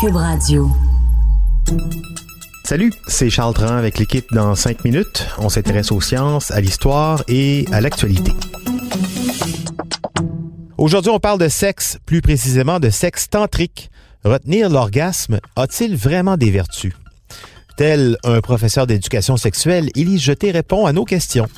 Cube Radio. Salut, c'est Charles Tran avec l'équipe dans 5 minutes. On s'intéresse aux sciences, à l'histoire et à l'actualité. Aujourd'hui, on parle de sexe, plus précisément de sexe tantrique. Retenir l'orgasme a-t-il vraiment des vertus? Tel un professeur d'éducation sexuelle, Élise Jeté répond à nos questions.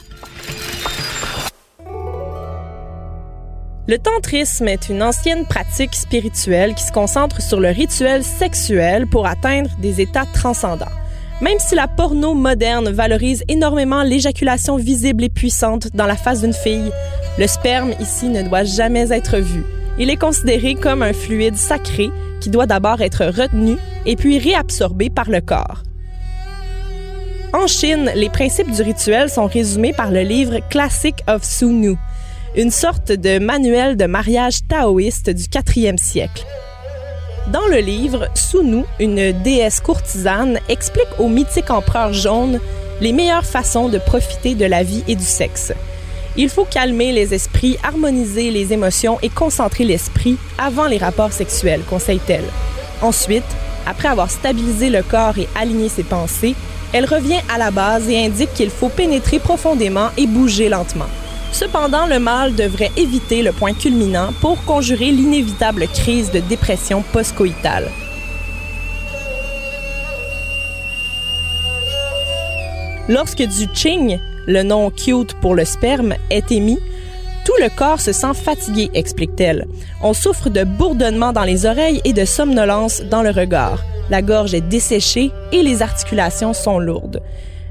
Le tantrisme est une ancienne pratique spirituelle qui se concentre sur le rituel sexuel pour atteindre des états transcendants. Même si la porno moderne valorise énormément l'éjaculation visible et puissante dans la face d'une fille, le sperme ici ne doit jamais être vu. Il est considéré comme un fluide sacré qui doit d'abord être retenu et puis réabsorbé par le corps. En Chine, les principes du rituel sont résumés par le livre Classic of Sunu, une sorte de manuel de mariage taoïste du 4e siècle. Dans le livre, Sunu, une déesse courtisane, explique au mythique empereur jaune les meilleures façons de profiter de la vie et du sexe. Il faut calmer les esprits, harmoniser les émotions et concentrer l'esprit avant les rapports sexuels, conseille-t-elle. Ensuite, après avoir stabilisé le corps et aligné ses pensées, elle revient à la base et indique qu'il faut pénétrer profondément et bouger lentement. Cependant, le mâle devrait éviter le point culminant pour conjurer l'inévitable crise de dépression post-coïtale. Lorsque du ching, le nom cute pour le sperme, est émis, tout le corps se sent fatigué, explique-t-elle. On souffre de bourdonnement dans les oreilles et de somnolence dans le regard. La gorge est desséchée et les articulations sont lourdes.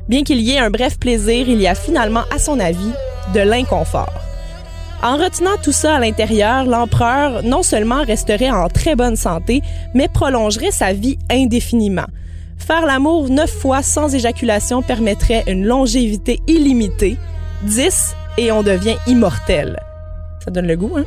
Bien qu'il y ait un bref plaisir, il y a finalement, à son avis, de l'inconfort. En retenant tout ça à l'intérieur, l'empereur non seulement resterait en très bonne santé, mais prolongerait sa vie indéfiniment. Faire l'amour neuf fois sans éjaculation permettrait une longévité illimitée. 10 et on devient immortel. Ça donne le goût, hein?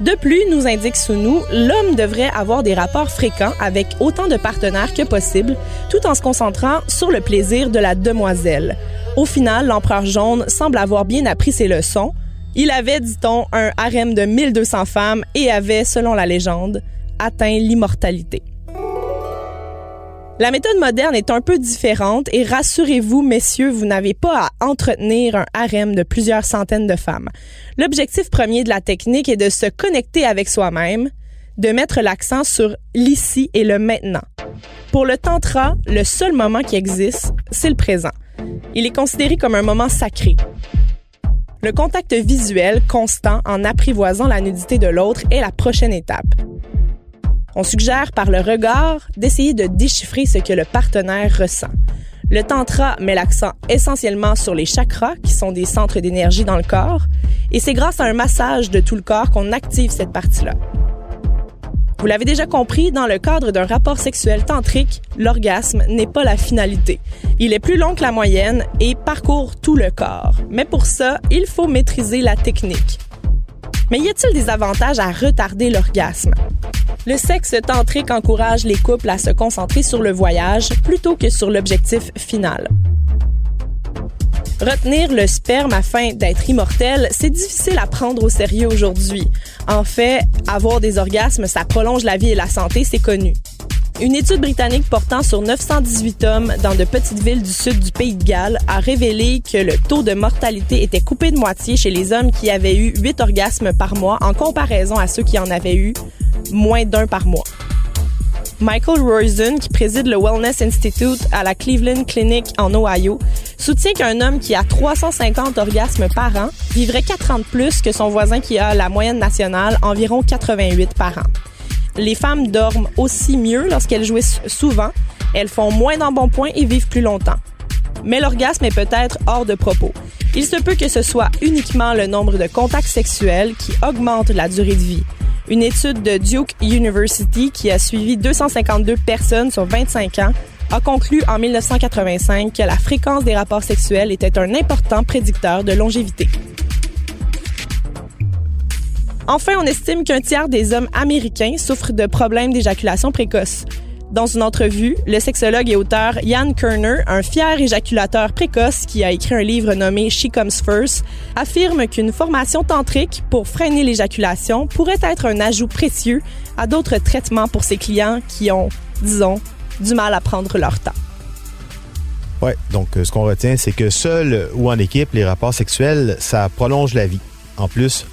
De plus, nous indique Sunu, l'homme devrait avoir des rapports fréquents avec autant de partenaires que possible, tout en se concentrant sur le plaisir de la demoiselle. Au final, l'empereur jaune semble avoir bien appris ses leçons. Il avait, dit-on, un harem de 1200 femmes et avait, selon la légende, atteint l'immortalité. La méthode moderne est un peu différente et rassurez-vous, messieurs, vous n'avez pas à entretenir un harem de plusieurs centaines de femmes. L'objectif premier de la technique est de se connecter avec soi-même, de mettre l'accent sur l'ici et le maintenant. Pour le tantra, le seul moment qui existe, c'est le présent. Il est considéré comme un moment sacré. Le contact visuel constant en apprivoisant la nudité de l'autre est la prochaine étape. On suggère par le regard d'essayer de déchiffrer ce que le partenaire ressent. Le tantra met l'accent essentiellement sur les chakras, qui sont des centres d'énergie dans le corps, et c'est grâce à un massage de tout le corps qu'on active cette partie-là. Vous l'avez déjà compris, dans le cadre d'un rapport sexuel tantrique, l'orgasme n'est pas la finalité. Il est plus long que la moyenne et parcourt tout le corps. Mais pour ça, il faut maîtriser la technique. Mais y a-t-il des avantages à retarder l'orgasme? Le sexe tantrique encourage les couples à se concentrer sur le voyage plutôt que sur l'objectif final. Retenir le sperme afin d'être immortel, c'est difficile à prendre au sérieux aujourd'hui. En fait, avoir des orgasmes, ça prolonge la vie et la santé, c'est connu. Une étude britannique portant sur 918 hommes dans de petites villes du sud du pays de Galles a révélé que le taux de mortalité était coupé de moitié chez les hommes qui avaient eu 8 orgasmes par mois en comparaison à ceux qui en avaient eu moins d'un par mois. Michael Roizen, qui préside le Wellness Institute à la Cleveland Clinic en Ohio, soutient qu'un homme qui a 350 orgasmes par an vivrait 4 ans de plus que son voisin qui a la moyenne nationale, environ 88 par an. Les femmes dorment aussi mieux lorsqu'elles jouissent souvent, elles font moins d'embonpoint et vivent plus longtemps. Mais l'orgasme est peut-être hors de propos. Il se peut que ce soit uniquement le nombre de contacts sexuels qui augmente la durée de vie. Une étude de Duke University qui a suivi 252 personnes sur 25 ans a conclu en 1985 que la fréquence des rapports sexuels était un important prédicteur de longévité. Enfin, on estime qu'un tiers des hommes américains souffrent de problèmes d'éjaculation précoce. Dans une entrevue, le sexologue et auteur Jan Kerner, un fier éjaculateur précoce qui a écrit un livre nommé She Comes First, affirme qu'une formation tantrique pour freiner l'éjaculation pourrait être un ajout précieux à d'autres traitements pour ses clients qui ont, disons, du mal à prendre leur temps. Oui, donc euh, ce qu'on retient, c'est que seul ou en équipe, les rapports sexuels, ça prolonge la vie. En plus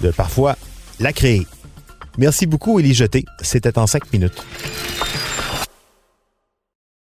de parfois la créer. Merci beaucoup, Élie Jeté. C'était en cinq minutes.